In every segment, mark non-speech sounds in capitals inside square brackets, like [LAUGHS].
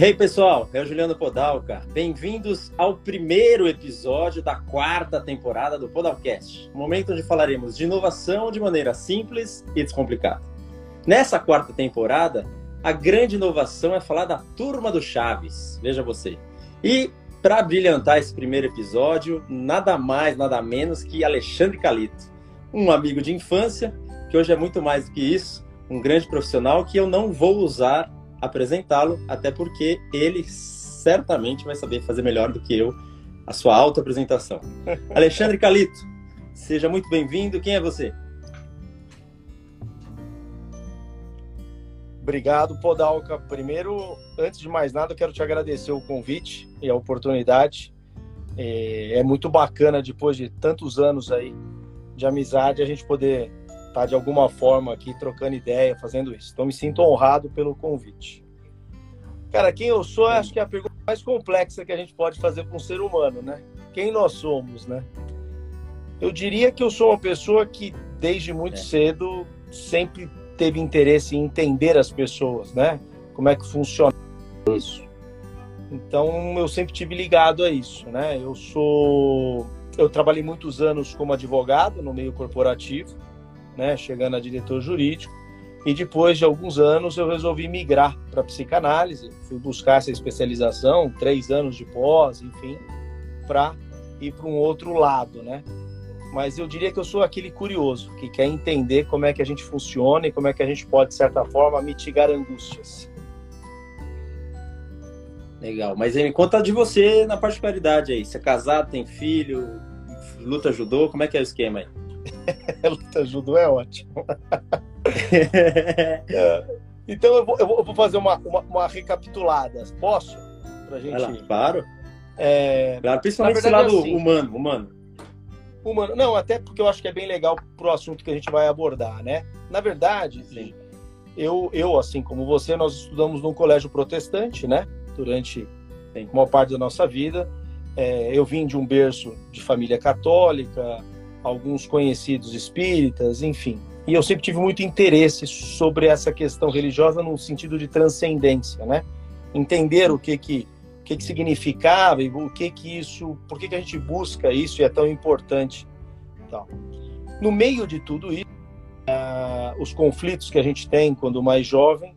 Hey pessoal, é o Juliano Podalca. Bem-vindos ao primeiro episódio da quarta temporada do Podalcast, momento onde falaremos de inovação de maneira simples e descomplicada. Nessa quarta temporada, a grande inovação é falar da turma do Chaves, veja você. E para brilhantar esse primeiro episódio, nada mais, nada menos que Alexandre Calito, um amigo de infância, que hoje é muito mais do que isso, um grande profissional que eu não vou usar apresentá-lo, até porque ele certamente vai saber fazer melhor do que eu a sua auto-apresentação. [LAUGHS] Alexandre Calito, seja muito bem-vindo. Quem é você? Obrigado, Podalca. Primeiro, antes de mais nada, eu quero te agradecer o convite e a oportunidade. É, é muito bacana, depois de tantos anos aí de amizade, a gente poder estar tá, de alguma forma aqui trocando ideia, fazendo isso. Então me sinto honrado pelo convite. Cara, quem eu sou, acho que é a pergunta mais complexa que a gente pode fazer para um ser humano, né? Quem nós somos, né? Eu diria que eu sou uma pessoa que desde muito é. cedo sempre teve interesse em entender as pessoas, né? Como é que funciona isso. Então eu sempre tive ligado a isso, né? Eu sou eu trabalhei muitos anos como advogado no meio corporativo né, chegando a diretor jurídico. E depois de alguns anos eu resolvi migrar para psicanálise, fui buscar essa especialização, três anos de pós, enfim, para ir para um outro lado, né? Mas eu diria que eu sou aquele curioso que quer entender como é que a gente funciona e como é que a gente pode, de certa forma, mitigar angústias. Legal. Mas me conta de você na particularidade aí. Você é casado, tem filho, luta judô, como é que é o esquema aí? [LAUGHS] luta judô é ótimo. [LAUGHS] é. Então eu vou, eu vou fazer uma, uma, uma, recapitulada. Posso? Pra gente. Lá, claro. É... Claro, principalmente esse lado assim, humano, humano. Humano. Não, até porque eu acho que é bem legal pro assunto que a gente vai abordar, né? Na verdade, Sim. eu, eu, assim como você, nós estudamos num colégio protestante, né? Durante Sim. uma parte da nossa vida. É, eu vim de um berço de família católica, alguns conhecidos espíritas, enfim. E eu sempre tive muito interesse sobre essa questão religiosa no sentido de transcendência, né? Entender o que que o que, que significava e o que que isso, por que que a gente busca isso e é tão importante, tal. No meio de tudo isso, uh, os conflitos que a gente tem quando mais jovem,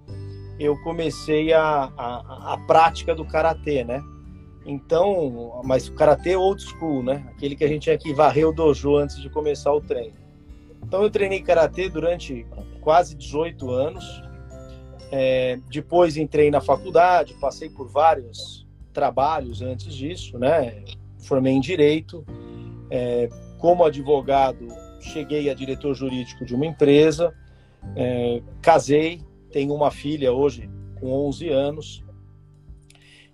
eu comecei a, a, a prática do karatê, né? Então, mas o karatê old school, né? Aquele que a gente tinha que varrer o dojo antes de começar o treino. Então eu treinei karatê durante quase 18 anos. É, depois entrei na faculdade, passei por vários trabalhos antes disso, né? Formei em direito. É, como advogado, cheguei a diretor jurídico de uma empresa. É, casei, tenho uma filha hoje com 11 anos.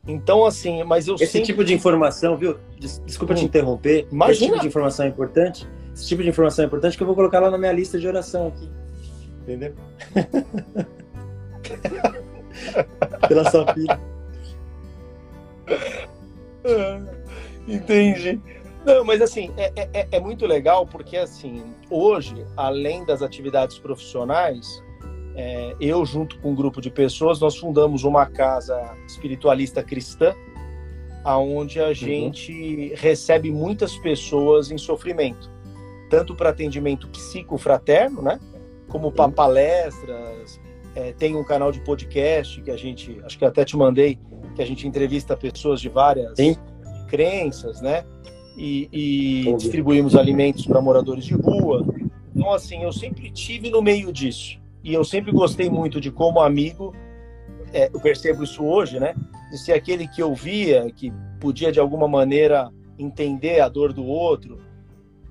Então, assim, mas eu Esse sempre... tipo de informação, viu? Desculpa hum. te interromper. Imagina. Esse tipo de informação é importante. Esse tipo de informação é importante que eu vou colocar lá na minha lista de oração aqui. Entendeu? [LAUGHS] Pela sua filha. Entendi. Não, mas assim, é, é, é muito legal porque, assim, hoje, além das atividades profissionais, é, eu, junto com um grupo de pessoas, nós fundamos uma casa espiritualista cristã, aonde a uhum. gente recebe muitas pessoas em sofrimento, tanto para atendimento psicofraterno, né, como para uhum. palestras. É, tem um canal de podcast que a gente, acho que até te mandei, que a gente entrevista pessoas de várias Sim. crenças, né? E, e distribuímos alimentos para moradores de rua. Então, assim, eu sempre tive no meio disso e eu sempre gostei muito de como amigo, é, eu percebo isso hoje, né? De ser aquele que ouvia, que podia de alguma maneira entender a dor do outro.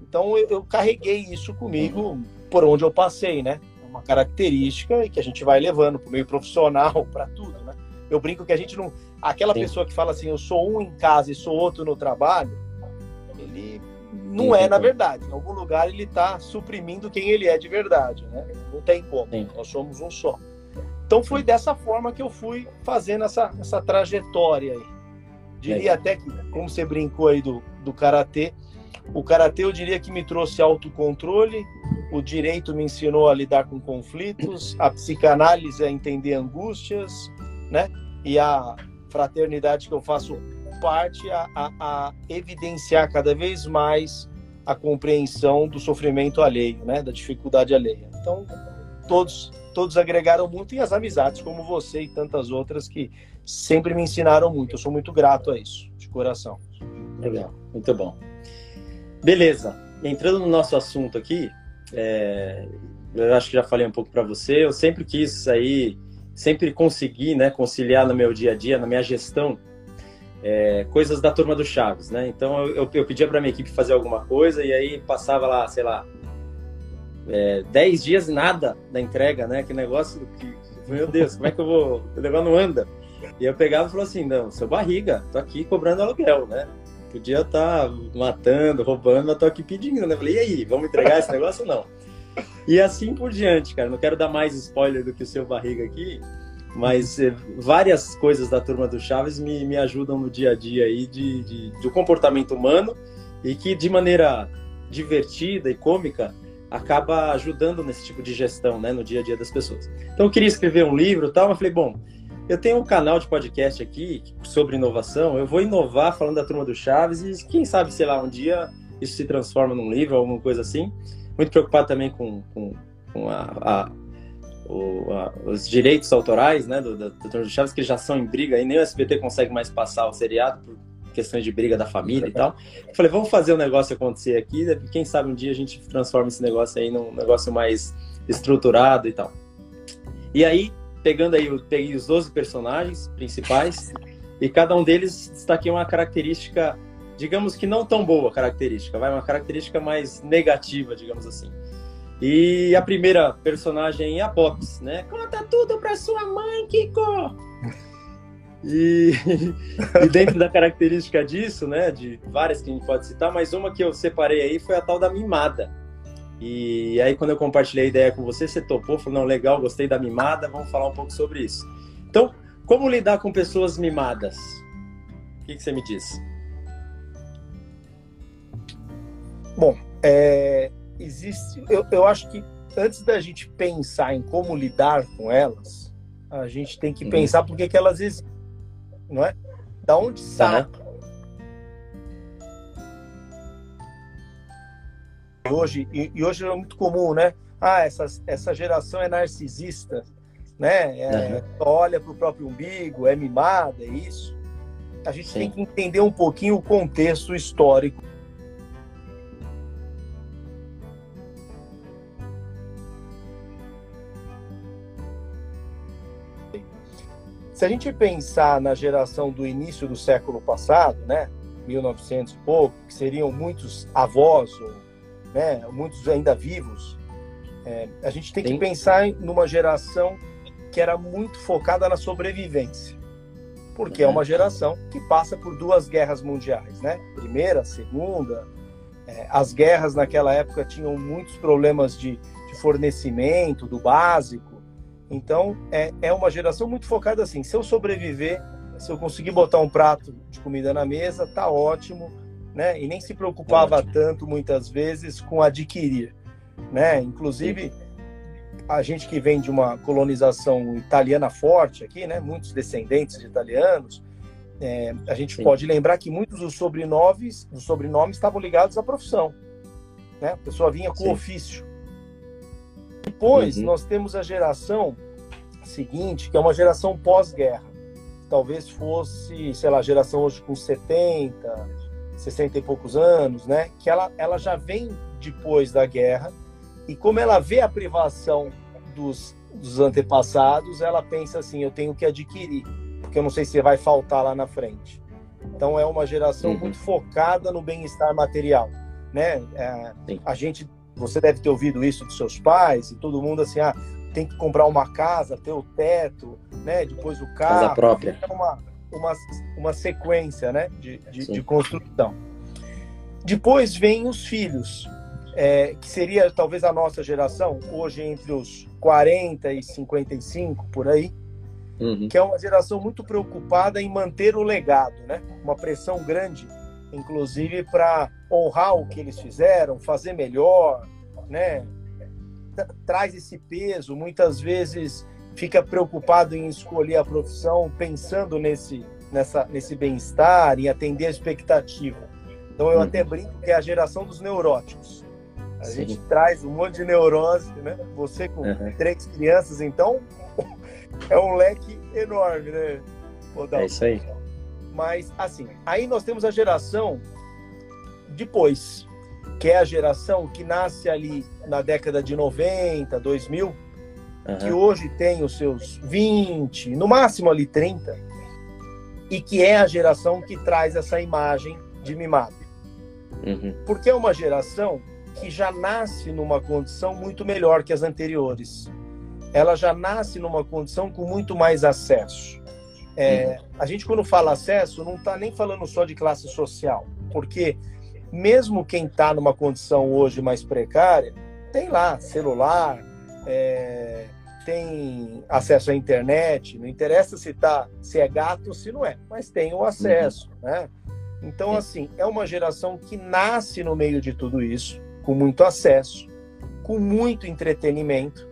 Então eu, eu carreguei isso comigo por onde eu passei, né? É uma característica que a gente vai levando para o meio profissional, [LAUGHS] para tudo, né? Eu brinco que a gente não. Aquela Sim. pessoa que fala assim, eu sou um em casa e sou outro no trabalho, ele não é na verdade. Em algum lugar ele está suprimindo quem ele é de verdade, né? Não tem como. Sim. Nós somos um só. Então foi dessa forma que eu fui fazendo essa, essa trajetória aí. Diria é. até que, como você brincou aí do, do karatê, o karatê eu diria que me trouxe autocontrole, o direito me ensinou a lidar com conflitos, a psicanálise a entender angústias, né? E a fraternidade que eu faço parte a, a, a, evidenciar cada vez mais a compreensão do sofrimento alheio, né, da dificuldade alheia. Então, todos todos agregaram muito e as amizades como você e tantas outras que sempre me ensinaram muito. Eu sou muito grato a isso, de coração. Legal, muito bom. Beleza. Entrando no nosso assunto aqui, é, eu acho que já falei um pouco para você. Eu sempre quis aí, sempre consegui, né, conciliar no meu dia a dia, na minha gestão, é, coisas da turma do Chaves, né? Então eu, eu pedia para minha equipe fazer alguma coisa e aí passava lá, sei lá, é, 10 dias nada da entrega, né? Que negócio que, meu Deus, como é que eu vou? O negócio não anda. E eu pegava e falava assim, não, seu barriga, tô aqui cobrando aluguel, né? Podia estar tá matando, roubando, mas tô aqui pedindo, né? Falei, e aí, vamos entregar esse negócio ou não? E assim por diante, cara. Não quero dar mais spoiler do que o seu barriga aqui, mas eh, várias coisas da turma do Chaves me, me ajudam no dia a dia aí de, de, de comportamento humano e que de maneira divertida e cômica acaba ajudando nesse tipo de gestão, né, no dia a dia das pessoas. Então eu queria escrever um livro, tal, mas falei, bom, eu tenho um canal de podcast aqui sobre inovação, eu vou inovar falando da turma do Chaves e quem sabe, sei lá, um dia isso se transforma num livro, alguma coisa assim. Muito preocupado também com, com, com a, a, o, a, os direitos autorais, né, do, do Chaves, que já são em briga, e nem o SBT consegue mais passar o seriado por questões de briga da família e tal. Eu falei, vamos fazer o um negócio acontecer aqui, né? quem sabe um dia a gente transforma esse negócio aí num negócio mais estruturado e tal. E aí, pegando aí, eu peguei os 12 personagens principais e cada um deles destaquei uma característica, digamos que não tão boa característica, vai uma característica mais negativa, digamos assim. E a primeira personagem é a Pops, né? Conta tudo pra sua mãe, Kiko! E, [LAUGHS] e, dentro da característica disso, né, de várias que a gente pode citar, mas uma que eu separei aí foi a tal da mimada. E aí, quando eu compartilhei a ideia com você, você topou, falou: não, legal, gostei da mimada, vamos falar um pouco sobre isso. Então, como lidar com pessoas mimadas? O que, que você me diz? Bom, é, existe. Eu, eu acho que antes da gente pensar em como lidar com elas, a gente tem que uhum. pensar por que, elas existem não é? Da onde sai? Uhum. Hoje, e, e, hoje é muito comum, né? Ah, essa, essa geração é narcisista, né? É, uhum. Olha para o próprio umbigo, é mimada, é isso. A gente Sim. tem que entender um pouquinho o contexto histórico a gente pensar na geração do início do século passado, né, 1900 e pouco, que seriam muitos avós, ou, né, muitos ainda vivos, é, a gente tem Sim. que pensar numa geração que era muito focada na sobrevivência, porque é uma geração que passa por duas guerras mundiais, né? Primeira, segunda. É, as guerras naquela época tinham muitos problemas de, de fornecimento do básico então, é, é uma geração muito focada assim: se eu sobreviver, se eu conseguir botar um prato de comida na mesa, tá ótimo, né? E nem se preocupava tanto, muitas vezes, com adquirir, né? Inclusive, a gente que vem de uma colonização italiana forte aqui, né? Muitos descendentes de italianos, é, a gente Sim. pode lembrar que muitos dos sobrenomes, dos sobrenomes estavam ligados à profissão, né? A pessoa vinha com Sim. ofício. Depois, uhum. nós temos a geração seguinte, que é uma geração pós-guerra. Talvez fosse, sei lá, geração hoje com 70, 60 e poucos anos, né? Que ela, ela já vem depois da guerra e como ela vê a privação dos, dos antepassados, ela pensa assim: eu tenho que adquirir, porque eu não sei se vai faltar lá na frente. Então é uma geração uhum. muito focada no bem-estar material, né? É, a gente você deve ter ouvido isso dos seus pais e todo mundo assim, ah, tem que comprar uma casa, ter o teto, né? Depois o carro. Casa própria. É uma, uma, uma sequência, né? De, de, de construção. Depois vem os filhos, é, que seria talvez a nossa geração, hoje entre os 40 e 55, por aí, uhum. que é uma geração muito preocupada em manter o legado, né? Uma pressão grande inclusive para honrar o que eles fizeram, fazer melhor, né? Traz esse peso, muitas vezes fica preocupado em escolher a profissão pensando nesse nessa, nesse bem-estar, em atender a expectativa. Então eu uhum. até brinco que é a geração dos neuróticos. A Sim. gente traz um monte de neurose, né? Você com uhum. três crianças, então [LAUGHS] é um leque enorme, né? É isso aí. Mas, assim, aí nós temos a geração depois, que é a geração que nasce ali na década de 90, 2000, uhum. que hoje tem os seus 20, no máximo ali 30, e que é a geração que traz essa imagem de mimado. Uhum. Porque é uma geração que já nasce numa condição muito melhor que as anteriores. Ela já nasce numa condição com muito mais acesso. É, uhum. A gente, quando fala acesso, não está nem falando só de classe social, porque mesmo quem está numa condição hoje mais precária, tem lá celular, é, tem acesso à internet, não interessa se, tá, se é gato ou se não é, mas tem o acesso, uhum. né? Então, assim, é uma geração que nasce no meio de tudo isso, com muito acesso, com muito entretenimento,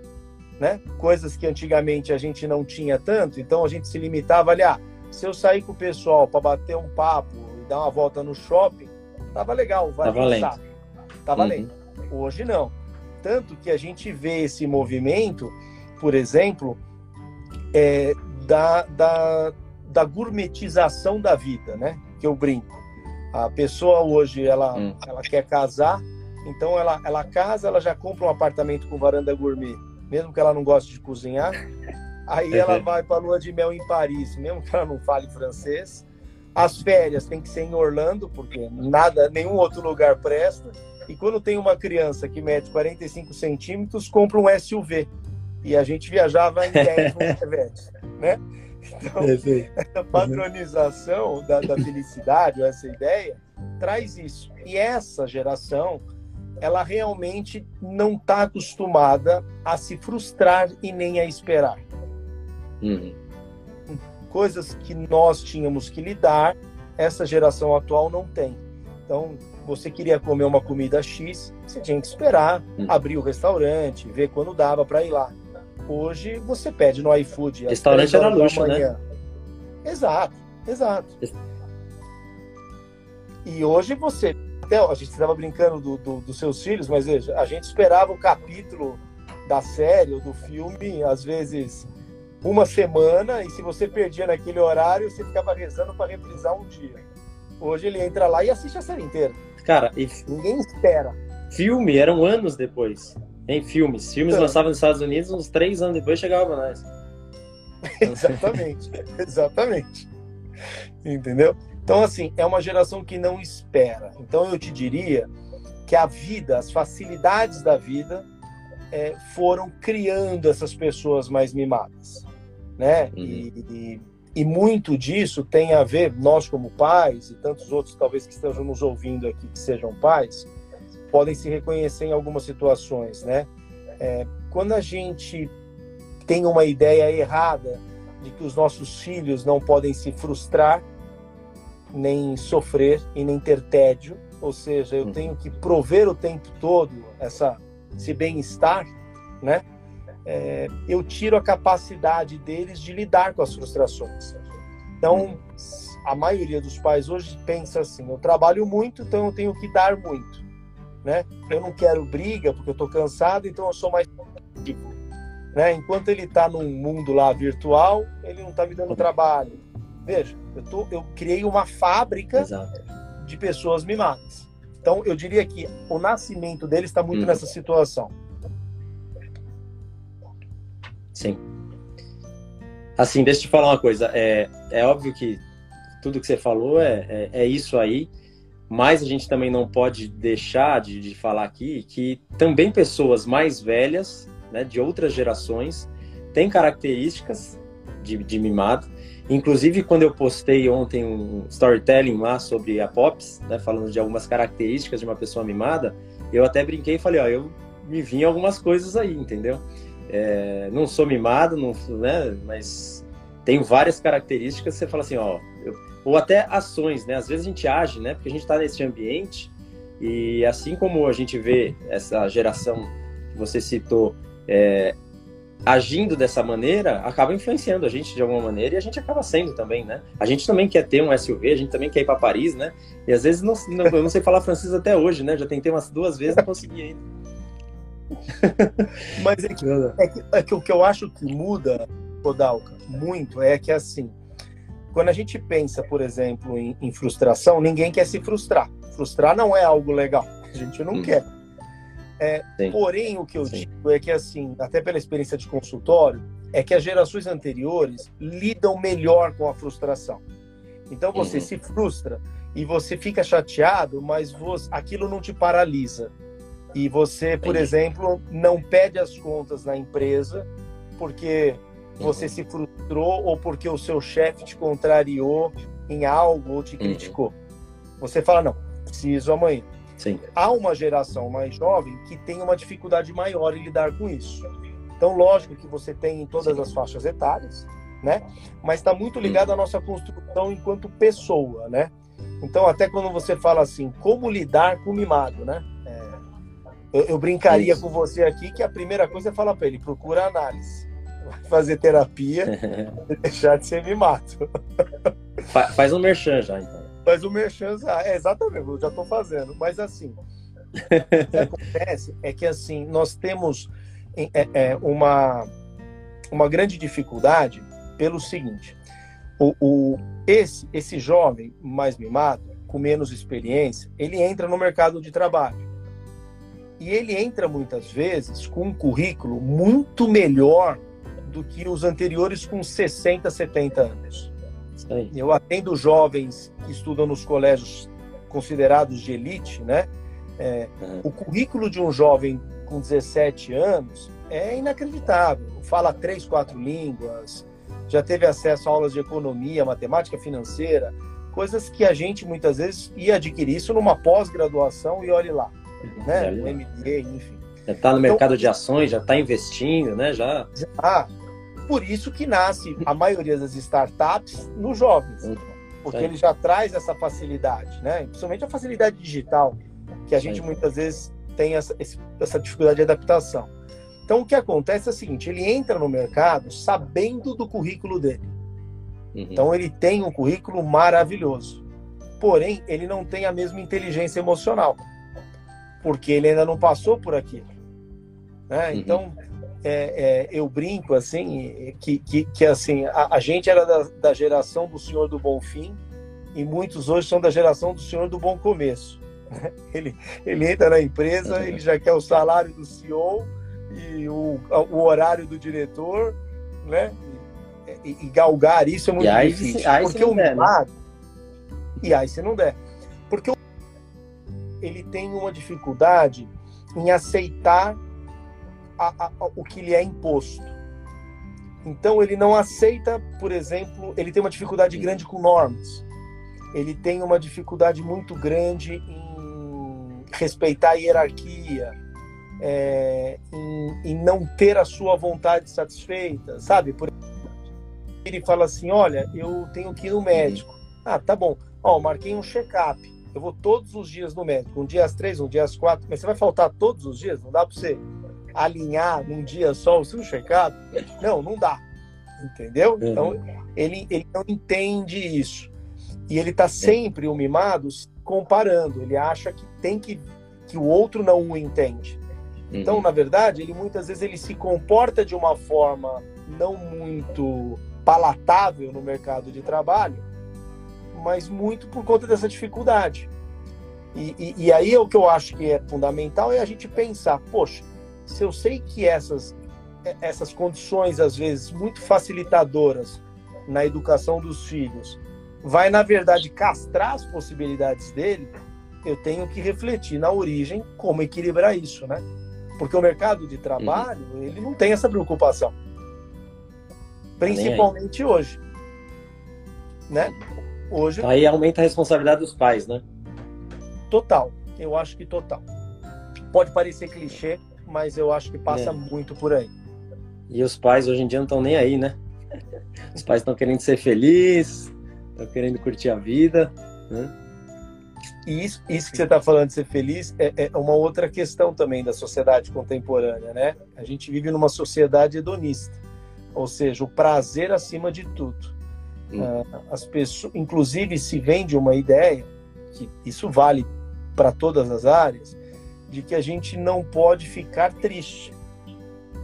né? Coisas que antigamente a gente não tinha tanto, então a gente se limitava ali, ah, se eu sair com o pessoal para bater um papo e dar uma volta no shopping, tava legal, vai valendo. Tá valendo. Uhum. Hoje não. Tanto que a gente vê esse movimento, por exemplo, é, da, da, da gourmetização da vida, né? Que eu brinco. A pessoa hoje, ela, hum. ela quer casar, então ela, ela casa, ela já compra um apartamento com varanda gourmet, mesmo que ela não goste de cozinhar. Aí ela vai para a lua de mel em Paris, mesmo que ela não fale francês. As férias tem que ser em Orlando, porque nada, nenhum outro lugar presta. E quando tem uma criança que mede 45 centímetros, compra um SUV. E a gente viajava em 10 no [LAUGHS] Chevette, né? Então, essa [LAUGHS] padronização da, da felicidade, essa ideia, traz isso. E essa geração, ela realmente não está acostumada a se frustrar e nem a esperar. Uhum. Coisas que nós tínhamos que lidar, essa geração atual não tem. Então, você queria comer uma comida X, você tinha que esperar, uhum. abrir o restaurante, ver quando dava para ir lá. Hoje você pede no iFood. Restaurante era luxo, né? Exato, exato. E hoje você. Até a gente estava brincando do, do, dos seus filhos, mas veja, a gente esperava o capítulo da série ou do filme, às vezes uma semana, e se você perdia naquele horário, você ficava rezando para reprisar um dia. Hoje ele entra lá e assiste a série inteira. Cara, e... ninguém espera. Filme eram anos depois. Em filmes. Filmes então, lançavam nos Estados Unidos, uns três anos depois chegava nós. [LAUGHS] exatamente, exatamente. Entendeu? Então, assim, é uma geração que não espera. Então, eu te diria que a vida, as facilidades da vida, é, foram criando essas pessoas mais mimadas, né? Uhum. E, e, e, muito disso tem a ver, nós como pais, e tantos outros talvez que estejam nos ouvindo aqui que sejam pais, podem se reconhecer em algumas situações, né? É, quando a gente tem uma ideia errada de que os nossos filhos não podem se frustrar, nem sofrer e nem ter tédio, ou seja, eu uhum. tenho que prover o tempo todo essa, esse bem-estar, né? É, eu tiro a capacidade deles de lidar com as frustrações. Então, uhum. a maioria dos pais hoje pensa assim: eu trabalho muito, então eu tenho que dar muito né? Eu não quero briga porque eu estou cansado, então eu sou mais né? Enquanto ele está num mundo lá virtual, ele não está me dando trabalho. Veja, eu, tô, eu criei uma fábrica Exato. de pessoas mimadas. Então, eu diria que o nascimento dele está muito hum. nessa situação. Sim. Assim, deixa eu te falar uma coisa. É, é óbvio que tudo que você falou é, é, é isso aí. Mas a gente também não pode deixar de, de falar aqui que também pessoas mais velhas, né, de outras gerações, têm características de, de mimado. Inclusive, quando eu postei ontem um storytelling lá sobre a Pops, né, falando de algumas características de uma pessoa mimada, eu até brinquei e falei, ó, eu me vi em algumas coisas aí, entendeu? É, não sou mimado, não, né, mas tenho várias características. Você fala assim, ó, eu, ou até ações, né? Às vezes a gente age, né? Porque a gente está nesse ambiente e assim como a gente vê essa geração que você citou, é, agindo dessa maneira, acaba influenciando a gente de alguma maneira e a gente acaba sendo também, né? A gente também quer ter um SUV, a gente também quer ir para Paris, né? E às vezes não, não, eu não sei falar francês até hoje, né? Já tentei umas duas vezes e não consegui ainda. [LAUGHS] Mas é que, é, que, é que, o que eu acho que muda, Rodalca, muito, é que assim, quando a gente pensa, por exemplo, em, em frustração, ninguém quer se frustrar. Frustrar não é algo legal, a gente não hum. quer. É, porém, o que eu Sim. digo é que, assim, até pela experiência de consultório, é que as gerações anteriores lidam melhor com a frustração. Então você uhum. se frustra e você fica chateado, mas você, aquilo não te paralisa. E você, por Entendi. exemplo, não pede as contas na empresa porque você uhum. se frustrou ou porque o seu chefe te contrariou em algo ou te uhum. criticou. Você fala, não, preciso amanhã. Sim. Há uma geração mais jovem que tem uma dificuldade maior em lidar com isso. Então, lógico que você tem em todas Sim. as faixas etárias, né? Mas está muito ligado à nossa construção enquanto pessoa, né? Então, até quando você fala assim, como lidar com o mimado, né? É, eu, eu, brincaria isso. com você aqui que a primeira coisa é falar para ele, procura análise. Vai fazer terapia [LAUGHS] deixar de ser mimado. Faz um merchan já, então. Mas o merchan, é, exatamente, eu já estou fazendo. Mas assim, o que [LAUGHS] acontece é que assim, nós temos é, é, uma, uma grande dificuldade pelo seguinte: o, o, esse, esse jovem mais mimado, com menos experiência, ele entra no mercado de trabalho. E ele entra muitas vezes com um currículo muito melhor do que os anteriores com 60, 70 anos. Eu atendo jovens que estudam nos colégios considerados de elite, né? É, uhum. O currículo de um jovem com 17 anos é inacreditável. Fala três, quatro línguas, já teve acesso a aulas de economia, matemática financeira, coisas que a gente muitas vezes ia adquirir isso numa pós-graduação e olhe lá, né? O MBA, enfim. Já está no então, mercado de ações, já está investindo, né? Já. já por isso que nasce a maioria das startups nos jovens, porque ele já traz essa facilidade, né? Principalmente a facilidade digital, que a gente muitas vezes tem essa, essa dificuldade de adaptação. Então, o que acontece é o seguinte: ele entra no mercado sabendo do currículo dele. Uhum. Então, ele tem um currículo maravilhoso. Porém, ele não tem a mesma inteligência emocional, porque ele ainda não passou por aquilo. Né? Uhum. Então, é, é, eu brinco assim que, que, que assim a, a, gente era da, da, geração do Senhor do Bom Fim e muitos hoje são da geração do Senhor do Bom Começo. [LAUGHS] Ele, ele entra na empresa, ele já quer o salário do CEO e o, o horário do diretor, né? E, e galgar isso é muito aí, difícil. Aí porque o der, né? e aí se não der, porque ele tem uma dificuldade em aceitar a, a, o que lhe é imposto. Então ele não aceita, por exemplo, ele tem uma dificuldade grande com normas. Ele tem uma dificuldade muito grande em respeitar a hierarquia, é, em, em, não ter a sua vontade satisfeita, sabe? Por ele fala assim, olha, eu tenho que ir no médico. Ah, tá bom. Ó, marquei um check-up. Eu vou todos os dias no médico. Um dia às três, um dia às quatro. Mas você vai faltar todos os dias? Não dá para você alinhar num dia só o seu check-up? Não, não dá. Entendeu? Uhum. Então, ele, ele não entende isso. E ele está sempre, o mimado, comparando. Ele acha que tem que. que o outro não o entende. Então, uhum. na verdade, ele muitas vezes ele se comporta de uma forma não muito palatável no mercado de trabalho, mas muito por conta dessa dificuldade. E, e, e aí é o que eu acho que é fundamental é a gente pensar, poxa, se eu sei que essas, essas condições, às vezes, muito facilitadoras na educação dos filhos, vai, na verdade, castrar as possibilidades dele, eu tenho que refletir na origem como equilibrar isso, né? Porque o mercado de trabalho, uhum. ele não tem essa preocupação. Principalmente hoje. Né? Hoje. Aí aumenta a responsabilidade dos pais, né? Total. Eu acho que total. Pode parecer clichê, mas eu acho que passa é. muito por aí. E os pais hoje em dia não estão nem aí, né? Os pais estão querendo ser felizes, estão querendo curtir a vida, né? E isso, isso que você está falando de ser feliz é, é, uma outra questão também da sociedade contemporânea, né? A gente vive numa sociedade hedonista, ou seja, o prazer acima de tudo. Hum. Uh, as pessoas, inclusive, se vende uma ideia que isso vale para todas as áreas, de que a gente não pode ficar triste.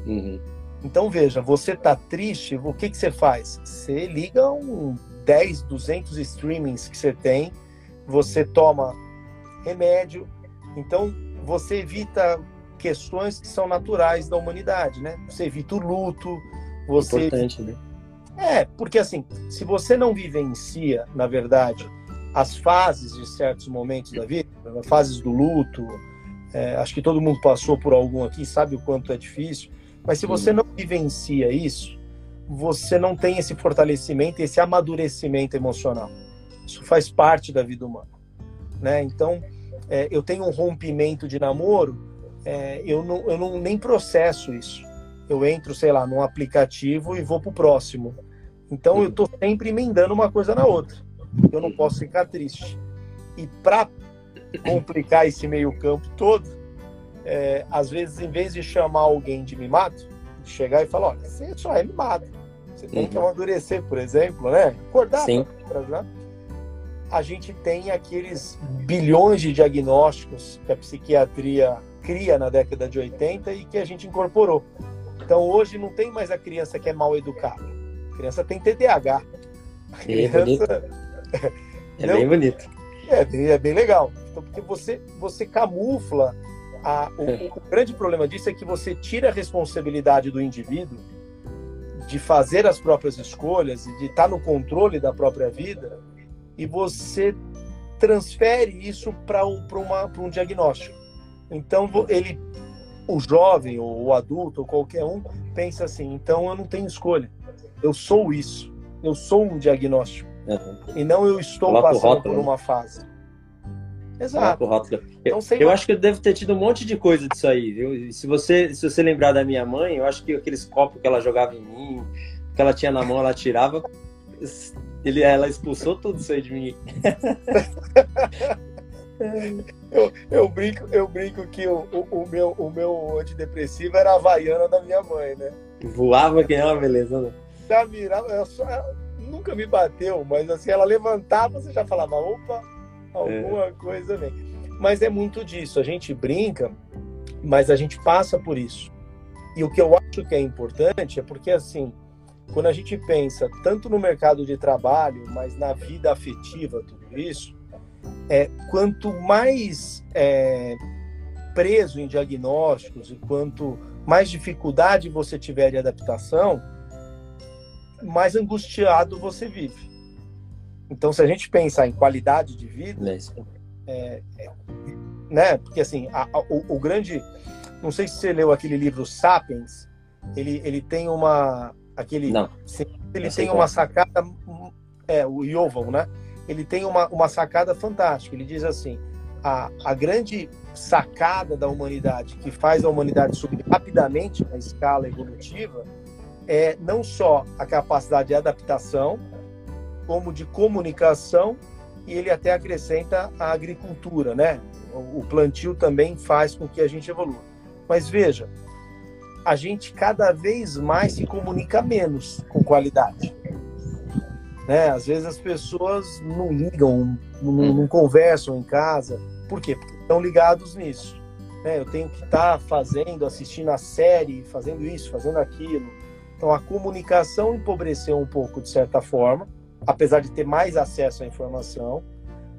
Uhum. Então veja, você tá triste, o que que você faz? Você liga um 10, 200 streamings que você tem você toma remédio, então você evita questões que são naturais da humanidade, né? Você evita o luto, você importante, né? É, porque assim, se você não vivencia, na verdade, as fases de certos momentos da vida, as fases do luto, é, acho que todo mundo passou por algum aqui, sabe o quanto é difícil, mas se você não vivencia isso, você não tem esse fortalecimento, esse amadurecimento emocional. Isso faz parte da vida humana, né? Então, é, eu tenho um rompimento de namoro, é, eu, não, eu não nem processo isso. Eu entro, sei lá, num aplicativo e vou pro próximo. Então, eu tô sempre emendando uma coisa na outra. Eu não posso ficar triste. E para complicar esse meio campo todo, é, às vezes, em vez de chamar alguém de mimado, chegar e falar, olha, você só é mimado. Você tem que uhum. amadurecer, por exemplo, né? Acordar. Pra, a gente tem aqueles bilhões de diagnósticos que a psiquiatria cria na década de 80 e que a gente incorporou. Então hoje não tem mais a criança que é mal educada. A criança tem TDAH. A criança... É, é bem [LAUGHS] bonito. É é bem legal. Então, porque você, você camufla. A, o, é. o grande problema disso é que você tira a responsabilidade do indivíduo de fazer as próprias escolhas e de estar no controle da própria vida e você transfere isso para um, um diagnóstico. Então, ele, o jovem, ou o adulto, ou qualquer um, pensa assim: então eu não tenho escolha. Eu sou isso. Eu sou um diagnóstico. Uhum. E não eu estou Coloca passando por né? uma fase. Exato. Eu, então, eu acho que eu devo ter tido um monte de coisa disso aí. Viu? Se você se você lembrar da minha mãe, eu acho que aqueles copos que ela jogava em mim, que ela tinha na mão, ela tirava. Ele, ela expulsou tudo isso aí de mim. [LAUGHS] eu, eu, brinco, eu brinco que o, o, o, meu, o meu antidepressivo era a havaiana da minha mãe, né? Voava que é uma beleza, né? Já virava, eu só, nunca me bateu, mas assim, ela levantava, você já falava, opa, [LAUGHS] alguma é. coisa vem. Mas é muito disso, a gente brinca, mas a gente passa por isso. E o que eu acho que é importante é porque, assim, quando a gente pensa tanto no mercado de trabalho, mas na vida afetiva, tudo isso, é, quanto mais é, preso em diagnósticos e quanto mais dificuldade você tiver de adaptação, mais angustiado você vive. Então, se a gente pensar em qualidade de vida, é, é, né? Porque assim, a, a, o, o, grande, não sei se você leu aquele livro Sapiens, ele, ele tem uma aquele Não. ele tem uma sacada é o Yoval, né? Ele tem uma, uma sacada fantástica. Ele diz assim: a, a grande sacada da humanidade que faz a humanidade subir rapidamente na escala evolutiva é não só a capacidade de adaptação, como de comunicação e ele até acrescenta a agricultura, né? O plantio também faz com que a gente evolua. Mas veja, a gente cada vez mais se comunica menos com qualidade. Né? Às vezes as pessoas não ligam, não, não conversam em casa. Por quê? Porque estão ligados nisso. Né? Eu tenho que estar tá fazendo, assistindo a série, fazendo isso, fazendo aquilo. Então a comunicação empobreceu um pouco de certa forma, apesar de ter mais acesso à informação,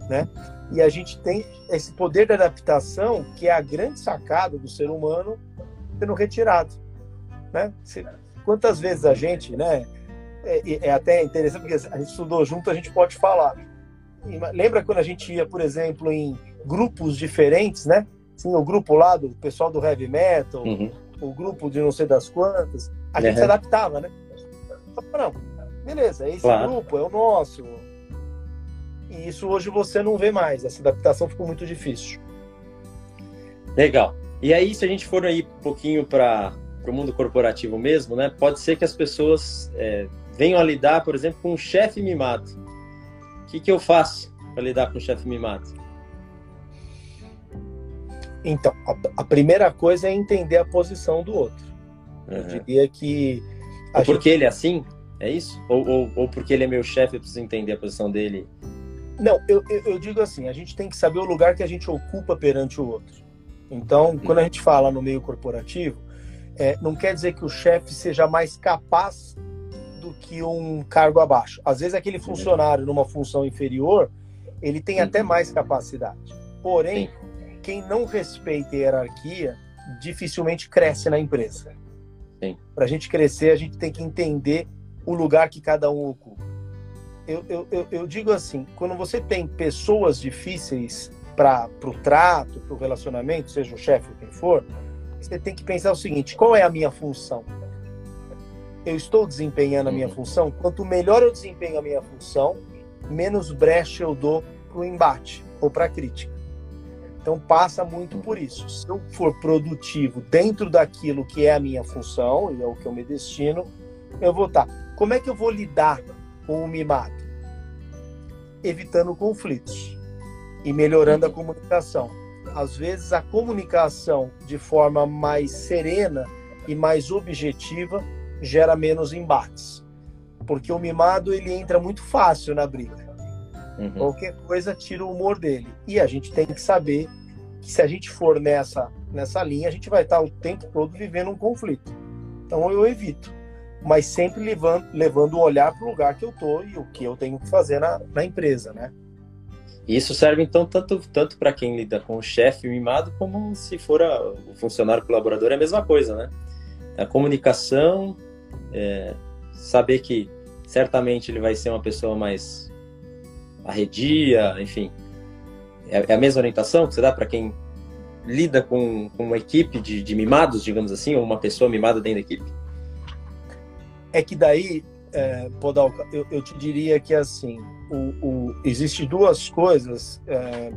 né? E a gente tem esse poder de adaptação que é a grande sacada do ser humano sendo retirado. Né? Quantas vezes a gente, né? É, é, até interessante porque a gente estudou junto, a gente pode falar. lembra quando a gente ia, por exemplo, em grupos diferentes, né? Tinha o grupo lá do pessoal do heavy metal, uhum. o grupo de não sei das quantas, a uhum. gente se adaptava, né? Não, beleza, esse claro. grupo é o nosso. E isso hoje você não vê mais, essa adaptação ficou muito difícil. Legal. E aí, se a gente for aí um pouquinho para o mundo corporativo mesmo, né? Pode ser que as pessoas é, venham a lidar, por exemplo, com um chefe mimado. O que, que eu faço para lidar com um chefe mimado? Então, a, a, primeira coisa é entender a posição do outro. Uhum. Eu diria que. Porque gente... ele é assim? É isso? Ou, ou, ou porque ele é meu chefe, eu preciso entender a posição dele? Não, eu, eu, eu, digo assim: a gente tem que saber o lugar que a gente ocupa perante o outro. Então, uhum. quando a gente fala no meio corporativo, é, não quer dizer que o chefe seja mais capaz do que um cargo abaixo. Às vezes, aquele funcionário numa função inferior, ele tem até mais capacidade. Porém, Sim quem não respeita a hierarquia dificilmente cresce na empresa. Para a gente crescer, a gente tem que entender o lugar que cada um ocupa. Eu, eu, eu, eu digo assim: quando você tem pessoas difíceis para o trato, para o relacionamento, seja o chefe ou quem for, você tem que pensar o seguinte: qual é a minha função? Eu estou desempenhando a minha uhum. função? Quanto melhor eu desempenho a minha função, menos brecha eu dou para o embate ou para a crítica. Então passa muito por isso. Se eu for produtivo dentro daquilo que é a minha função e é o que eu me destino, eu vou estar. Como é que eu vou lidar com o mimado? Evitando conflitos e melhorando a comunicação. Às vezes a comunicação de forma mais serena e mais objetiva gera menos embates. Porque o mimado ele entra muito fácil na briga. Uhum. Qualquer coisa tira o humor dele. E a gente tem que saber que se a gente for nessa, nessa linha, a gente vai estar o tempo todo vivendo um conflito. Então eu evito. Mas sempre levando, levando o olhar para o lugar que eu estou e o que eu tenho que fazer na, na empresa, né? Isso serve então tanto, tanto para quem lida com o chefe mimado, como se for a, o funcionário colaborador, é a mesma coisa, né? A comunicação, é, saber que certamente ele vai ser uma pessoa mais arredia, enfim. É, é a mesma orientação que você dá para quem lida com, com uma equipe de, de, mimados, digamos assim, ou uma pessoa mimada dentro da equipe? É que daí, é, Podalca, eu, eu, te diria que assim, o, o, existe duas coisas, é,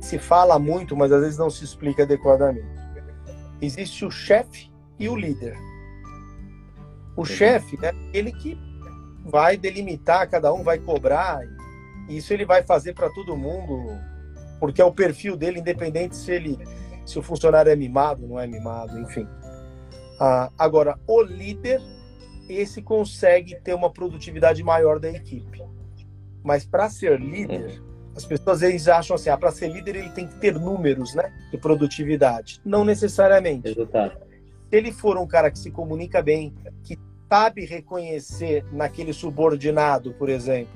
se fala muito, mas às vezes não se explica adequadamente. Existe o chefe e o líder. O chefe é aquele que vai delimitar, cada um vai cobrar, isso ele vai fazer para todo mundo, porque é o perfil dele, independente se ele, se o funcionário é mimado, não é mimado, enfim. Ah, agora, o líder, esse consegue ter uma produtividade maior da equipe. Mas para ser líder, as pessoas eles acham assim, ah, para ser líder ele tem que ter números, né, de produtividade. Não necessariamente. Resultado. Se ele for um cara que se comunica bem, que sabe reconhecer naquele subordinado, por exemplo,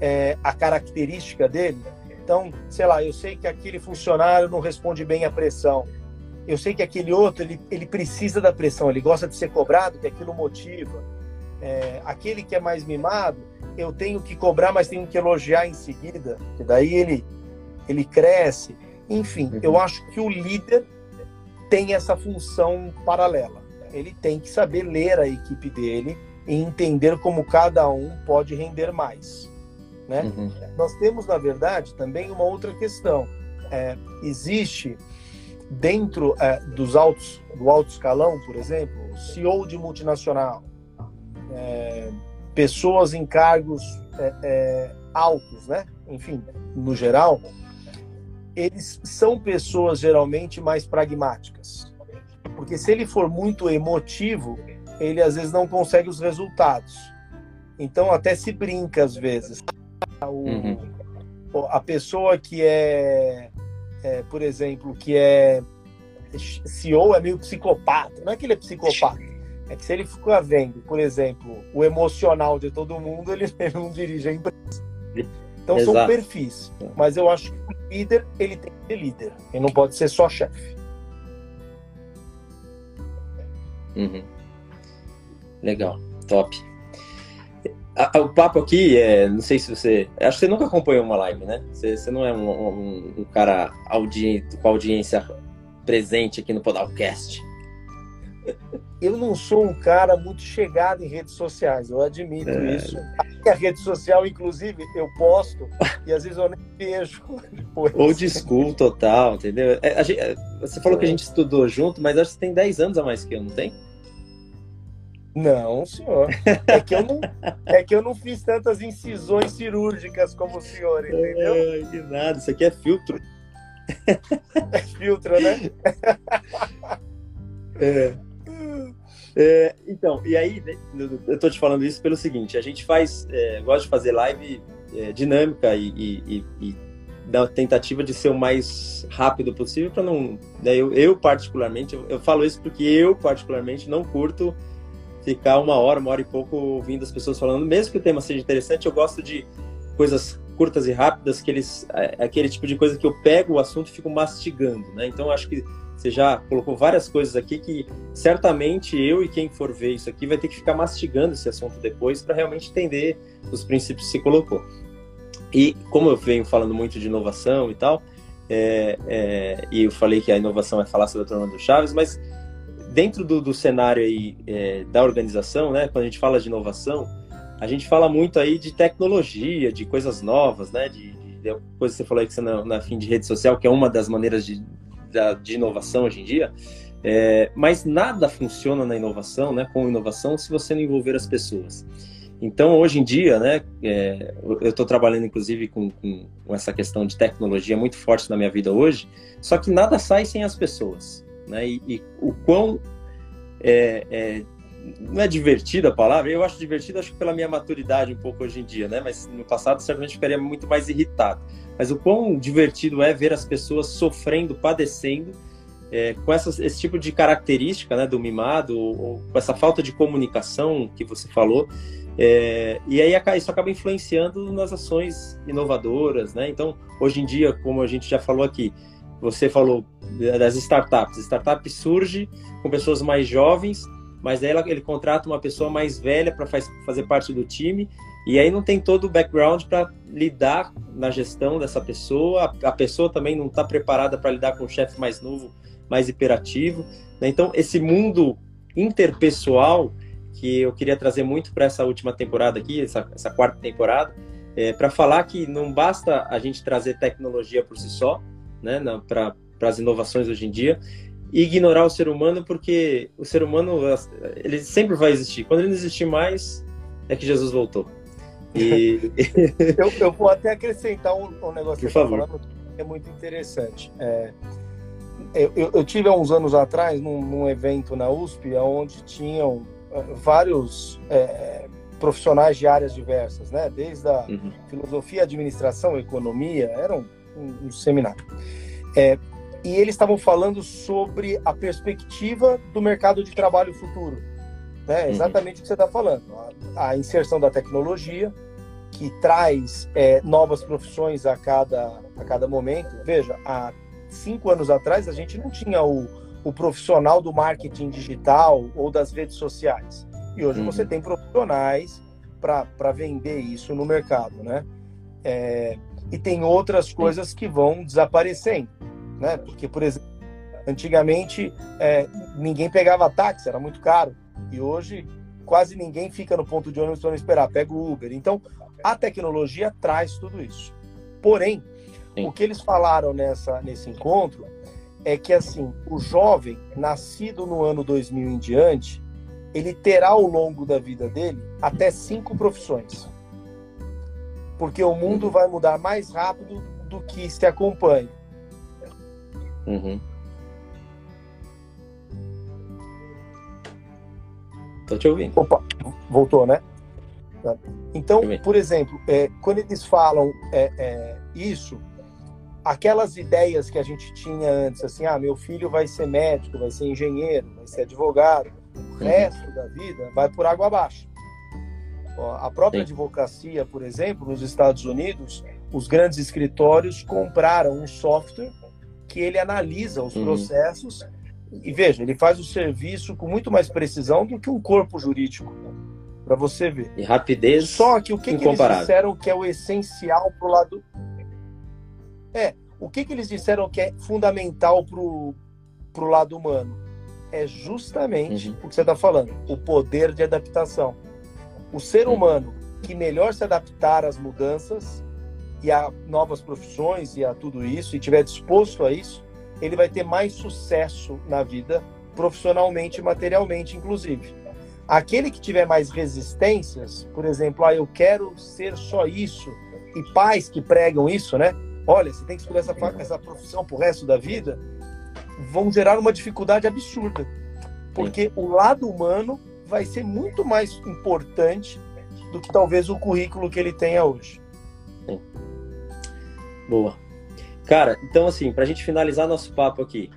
é, a característica dele. Então, sei lá, eu sei que aquele funcionário não responde bem à pressão. Eu sei que aquele outro ele, ele precisa da pressão, ele gosta de ser cobrado, que aquilo motiva. É, aquele que é mais mimado, eu tenho que cobrar, mas tenho que elogiar em seguida, que daí ele ele cresce. Enfim, uhum. eu acho que o líder tem essa função paralela. Ele tem que saber ler a equipe dele e entender como cada um pode render mais. Né? Uhum. Nós temos, na verdade, também uma outra questão. É, existe dentro é, dos altos, do alto escalão, por exemplo, CEO de multinacional, é, pessoas em cargos é, é, altos, né? Enfim, no geral, eles são pessoas geralmente mais pragmáticas. Porque se ele for muito emotivo, ele às vezes não consegue os resultados. Então até se brinca às vezes. O, uhum. A pessoa que é, é, por exemplo, que é CEO é meio psicopata. Não é que ele é psicopata. É que se ele ficar vendo, por exemplo, o emocional de todo mundo, ele, [LAUGHS] não dirige a empresa. Então Exato. são perfis. Mas eu acho que o líder, ele tem que ser líder. Ele não pode ser só chefe. Uhum. Legal, top o papo aqui é, não sei se você, acho que você nunca acompanhou uma live, né? Você, você não é um, um, um cara audi, com audiência presente aqui no Podalcast. [LAUGHS] Eu não sou um cara muito chegado em redes sociais, eu admito é... isso. A rede social, inclusive, eu posto e às vezes eu nem [LAUGHS] vejo. Depois. Ou school total, entendeu? É, gente, você falou é. que a gente estudou junto, mas acho que você tem 10 anos a mais que eu, não tem? Não, senhor. É que eu não, é que eu não fiz tantas incisões cirúrgicas como o senhor, entendeu? É, que nada, isso aqui é filtro. Filtra, né? é. É, então, e aí, eu tô te falando isso pelo seguinte: a gente faz, é, gosta de fazer live é, dinâmica e, e, e, da tentativa de ser o mais rápido possível para não. Né, eu, eu, particularmente, eu, eu, falo isso porque eu, particularmente, não curto ficar uma hora, uma hora e pouco ouvindo as pessoas falando, mesmo que o tema seja interessante, eu gosto de coisas curtas e rápidas, que eles, é, aquele tipo de coisa que eu pego o assunto e fico mastigando, né? Então, acho que você já colocou várias coisas aqui que certamente eu e quem for ver isso aqui vai ter que ficar mastigando esse assunto depois para realmente entender os princípios que você colocou. E como eu venho falando muito de inovação e tal, é, é, e eu falei que a inovação é falar sobre a turma do Chaves, mas dentro do, do cenário aí é, da organização, né, quando a gente fala de inovação, a gente fala muito aí de tecnologia, de coisas novas, né, de, de, coisa que você falou aí que você na, na fim de rede social, que é uma das maneiras de, de inovação hoje em dia, é, mas nada funciona na inovação, né, com inovação, se você não envolver as pessoas. Então, hoje em dia, né, é, eu estou trabalhando inclusive com, com, com, essa questão de tecnologia muito forte na minha vida hoje, só que nada sai sem as pessoas. Né? E, e o quão. É, é, não é divertida a palavra, eu acho divertido, acho que pela minha maturidade um pouco hoje em dia, né? Mas no passado certamente ficaria muito mais irritado. Mas o quão divertido é ver as pessoas sofrendo, padecendo é, com essas, esse tipo de característica né, do mimado, ou, ou, com essa falta de comunicação que você falou, é, e aí isso acaba influenciando nas ações inovadoras, né? Então, hoje em dia, como a gente já falou aqui, você falou das startups. Startup surge com pessoas mais jovens, mas aí ela, ele contrata uma pessoa mais velha para fazer parte do time, e aí não tem todo o background para lidar na gestão dessa pessoa. A, a pessoa também não está preparada para lidar com um chefe mais novo, mais hiperativo. Né? Então, esse mundo interpessoal que eu queria trazer muito para essa última temporada aqui, essa, essa quarta temporada, é, para falar que não basta a gente trazer tecnologia por si só, né, para as inovações hoje em dia, e ignorar o ser humano, porque o ser humano ele sempre vai existir. Quando ele não existir mais, é que Jesus voltou. E... [LAUGHS] eu, eu, vou até acrescentar um, um negócio que favor. Falando, que é muito interessante. É, eu, eu, tive há uns anos atrás num, num evento na USP, onde tinham vários é, profissionais de áreas diversas, né? Desde a uhum. filosofia, administração, economia, era um, um, seminário. É, e eles estavam falando sobre a perspectiva do mercado de trabalho futuro. Né? Uhum. Exatamente o que você está falando. A, a, inserção da tecnologia, que traz é, novas profissões a cada, a cada momento. Veja, há cinco anos atrás a gente não tinha o, o profissional do marketing digital ou das redes sociais. E hoje uhum. você tem profissionais para vender isso no mercado, né? É, e tem outras coisas que vão desaparecendo, né? Porque, por exemplo, antigamente é, ninguém pegava táxi, era muito caro. E hoje quase ninguém fica no ponto de ônibus para esperar, pega o Uber. Então, a tecnologia traz tudo isso. Porém, Sim. o que eles falaram nessa, nesse encontro é que assim, o jovem nascido no ano 2000 em diante, ele terá ao longo da vida dele até cinco profissões. Porque o mundo uhum. vai mudar mais rápido do que se acompanha. Uhum. Tô te ouvindo. Opa, voltou, né? Então, por exemplo, é, quando eles falam é, é, isso, aquelas ideias que a gente tinha antes, assim, ah, meu filho vai ser médico, vai ser engenheiro, vai ser advogado, o uhum. resto da vida vai por água abaixo. A própria Sim. advocacia, por exemplo, nos Estados Unidos, os grandes escritórios compraram um software que ele analisa os uhum. processos e veja, ele faz o serviço com muito mais precisão do que um corpo jurídico, para você ver. E rapidez. Só que o que, que eles disseram que é o essencial para o lado é, o que, que eles disseram que é fundamental pro, pro lado humano? É justamente uhum. o que você está falando, o poder de adaptação. O ser uhum. humano que melhor se adaptar às mudanças e a novas profissões e a tudo isso, e tiver disposto a isso, ele vai ter mais sucesso na vida, profissionalmente e materialmente, inclusive. Aquele que tiver mais resistências, por exemplo, ah, eu quero ser só isso, e pais que pregam isso, né? olha, você tem que escolher essa, essa profissão pro resto da vida, vão gerar uma dificuldade absurda. Porque o lado humano vai ser muito mais importante do que talvez o currículo que ele tenha hoje. Sim. Boa. Cara, então assim, para a gente finalizar nosso papo aqui,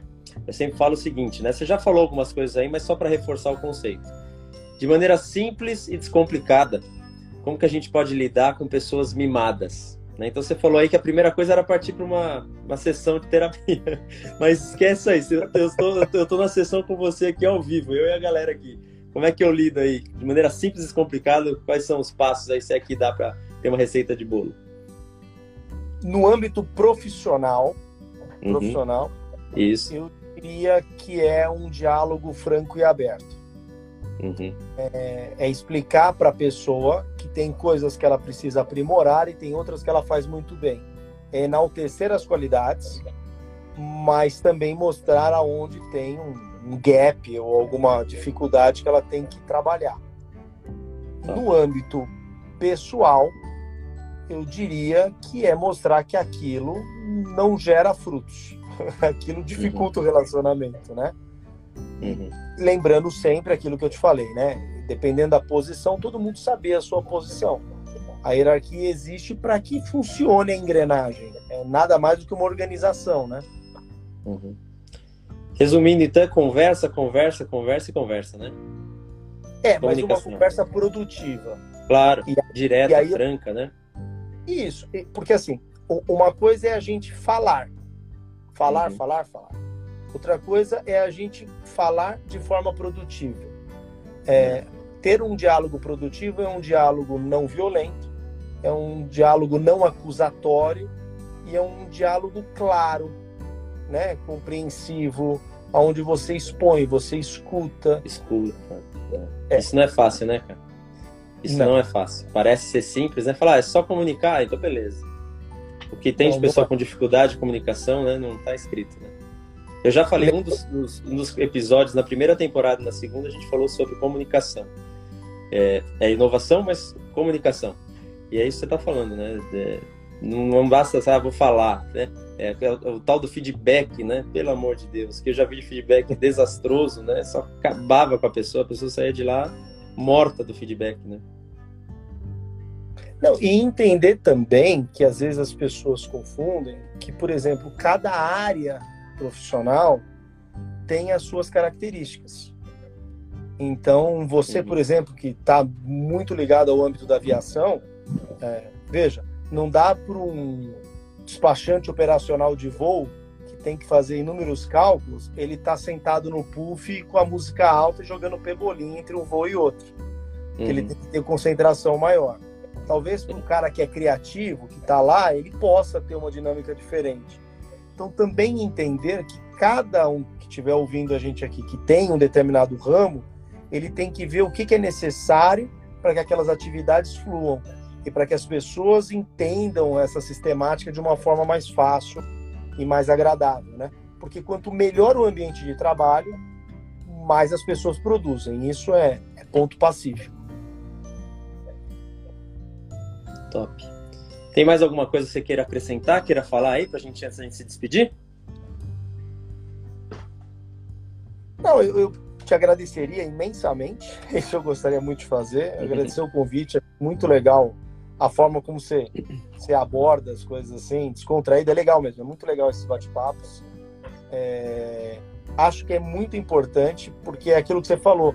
eu sempre falo o seguinte, né? Você já falou algumas coisas aí, mas só para reforçar o conceito. De maneira simples e descomplicada, como que a gente pode lidar com pessoas mimadas? Né? Então você falou aí que a primeira coisa era partir para uma, uma sessão de terapia, [LAUGHS] mas esquece aí, eu estou, eu na sessão com você aqui ao vivo, eu e a galera aqui. Como é que eu lido aí? De maneira simples e descomplicada, quais são os passos aí, se é que dá para ter uma receita de bolo? No âmbito profissional, uhum. profissional, Isso. eu diria que é um diálogo franco e aberto. Uhum. É, é, explicar para a pessoa que tem coisas que ela precisa aprimorar e tem outras que ela faz muito bem. É enaltecer as qualidades, mas também mostrar aonde tem um, um gap ou alguma dificuldade que ela tem que trabalhar. Tá. No âmbito pessoal, eu diria que é mostrar que aquilo não gera frutos. [LAUGHS] aquilo dificulta uhum. o relacionamento, né? Uhum. Lembrando sempre aquilo que eu te falei, né? Dependendo da posição, todo mundo saber a sua posição. A hierarquia existe para que funcione a engrenagem. É nada mais do que uma organização, né? Uhum. Resumindo, então, conversa, conversa, conversa e conversa, né? É, mas uma conversa produtiva. Claro, e, direta, e aí, franca, né? Isso, porque assim, uma coisa é a gente falar. Falar, uhum. falar, falar. Outra coisa é a gente falar de forma produtiva. É, ter um diálogo produtivo é um diálogo não violento, é um diálogo não acusatório e é um diálogo claro, né, compreensivo, onde você expõe, você escuta. Escuta. É. Isso não é fácil, né, cara? Isso não. não. é fácil. Parece ser simples, né? Falar, ah, é só comunicar, então beleza. O que tem não, de pessoa com dificuldade de comunicação, né, não está escrito, né? Eu já falei um dos, dos, um dos, episódios na primeira temporada e na segunda a gente falou sobre comunicação. É, é inovação, mas comunicação. E é isso que você está falando, né? É, não basta, sabe, vou falar, né? É, é, o, tal do feedback, né? Pelo amor de Deus, que eu já vi feedback desastroso, né? Só acabava com a pessoa, a pessoa saía de lá morta do feedback, né? Não, e entender também que às vezes as pessoas confundem que, por exemplo, cada área profissional tem as suas características. Então, você, uhum. por exemplo, que está muito ligado ao âmbito da aviação, é, veja, não dá para um despachante operacional de voo que tem que fazer inúmeros cálculos, ele está sentado no puff com a música alta e jogando pebolim entre um voo e outro. Uhum. Ele tem que ter concentração maior. Talvez para um cara que é criativo, que está lá, ele possa ter uma dinâmica diferente. Então, também entender que cada um que estiver ouvindo a gente aqui, que tem um determinado ramo, ele tem que ver o que, que é necessário para que aquelas atividades fluam e para que as pessoas entendam essa sistemática de uma forma mais fácil e mais agradável, né? Porque quanto melhor o ambiente de trabalho, mais as pessoas produzem. Isso é, é ponto pacífico. Top. Tem mais alguma coisa que você queira acrescentar, queira falar aí para a gente antes de se despedir? Não, eu, eu, te agradeceria imensamente. [LAUGHS] Isso eu gostaria muito de fazer. [LAUGHS] Agradecer o convite, é muito legal a forma como você, você aborda as coisas assim, descontraída, é legal mesmo, é muito legal esses bate-papos. É, acho que é muito importante, porque é aquilo que você falou.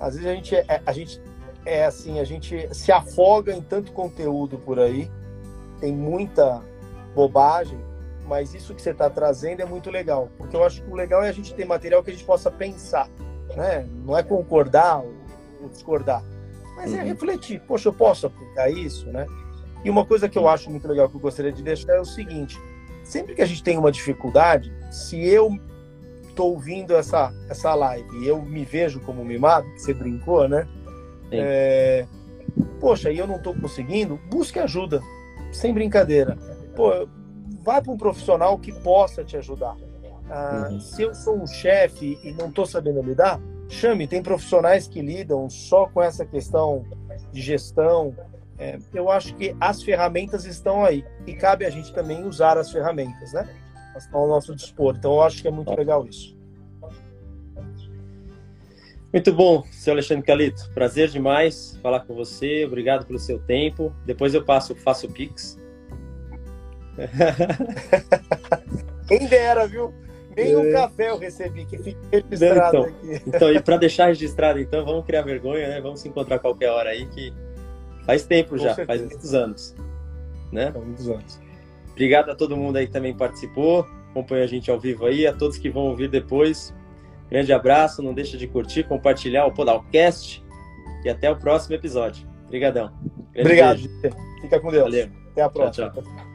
Às vezes a gente é, a gente é assim, a gente se afoga em tanto conteúdo por aí, tem muita bobagem, mas isso que você está trazendo é muito legal, porque eu acho que o legal é a gente ter material que a gente possa pensar, né? Não é concordar ou discordar, mas é uhum. é refletir. Poxa, eu posso aplicar isso, né? E uma coisa que eu acho muito legal que eu gostaria de deixar é o seguinte: sempre que a gente tem uma dificuldade, se eu estou ouvindo essa, essa live e eu me vejo como mimado, que você brincou, né? É, poxa, e eu não estou conseguindo, busque ajuda, sem brincadeira. Pô, vai para um profissional que possa te ajudar. Ah, uhum. Se eu sou um chefe e não estou sabendo lidar, chame, tem profissionais que lidam só com essa questão de gestão, é, eu acho que as ferramentas estão aí e cabe a gente também usar as ferramentas, né? Elas estão ao nosso dispor. Então, eu acho que é muito legal isso. Muito bom, seu Alexandre Calito. Prazer demais falar com você. Obrigado pelo seu tempo. Depois eu passo, faço o Pix. [LAUGHS] Quem dera, viu? Nem um é. café eu recebi, que fica registrado então, aqui. Então, e para deixar registrado, então, vamos criar vergonha, né? Vamos se encontrar qualquer hora aí, que faz tempo Com já, certeza. faz muitos anos. Né? Faz muitos anos. Obrigado a todo mundo aí que também participou, acompanha a gente ao vivo aí, a todos que vão ouvir depois. Grande abraço, não deixa de curtir, compartilhar o Podalcast e até o próximo episódio. Obrigadão. Obrigado. Beijo. Fica com Deus. Valeu. Até a próxima. Tchau, tchau.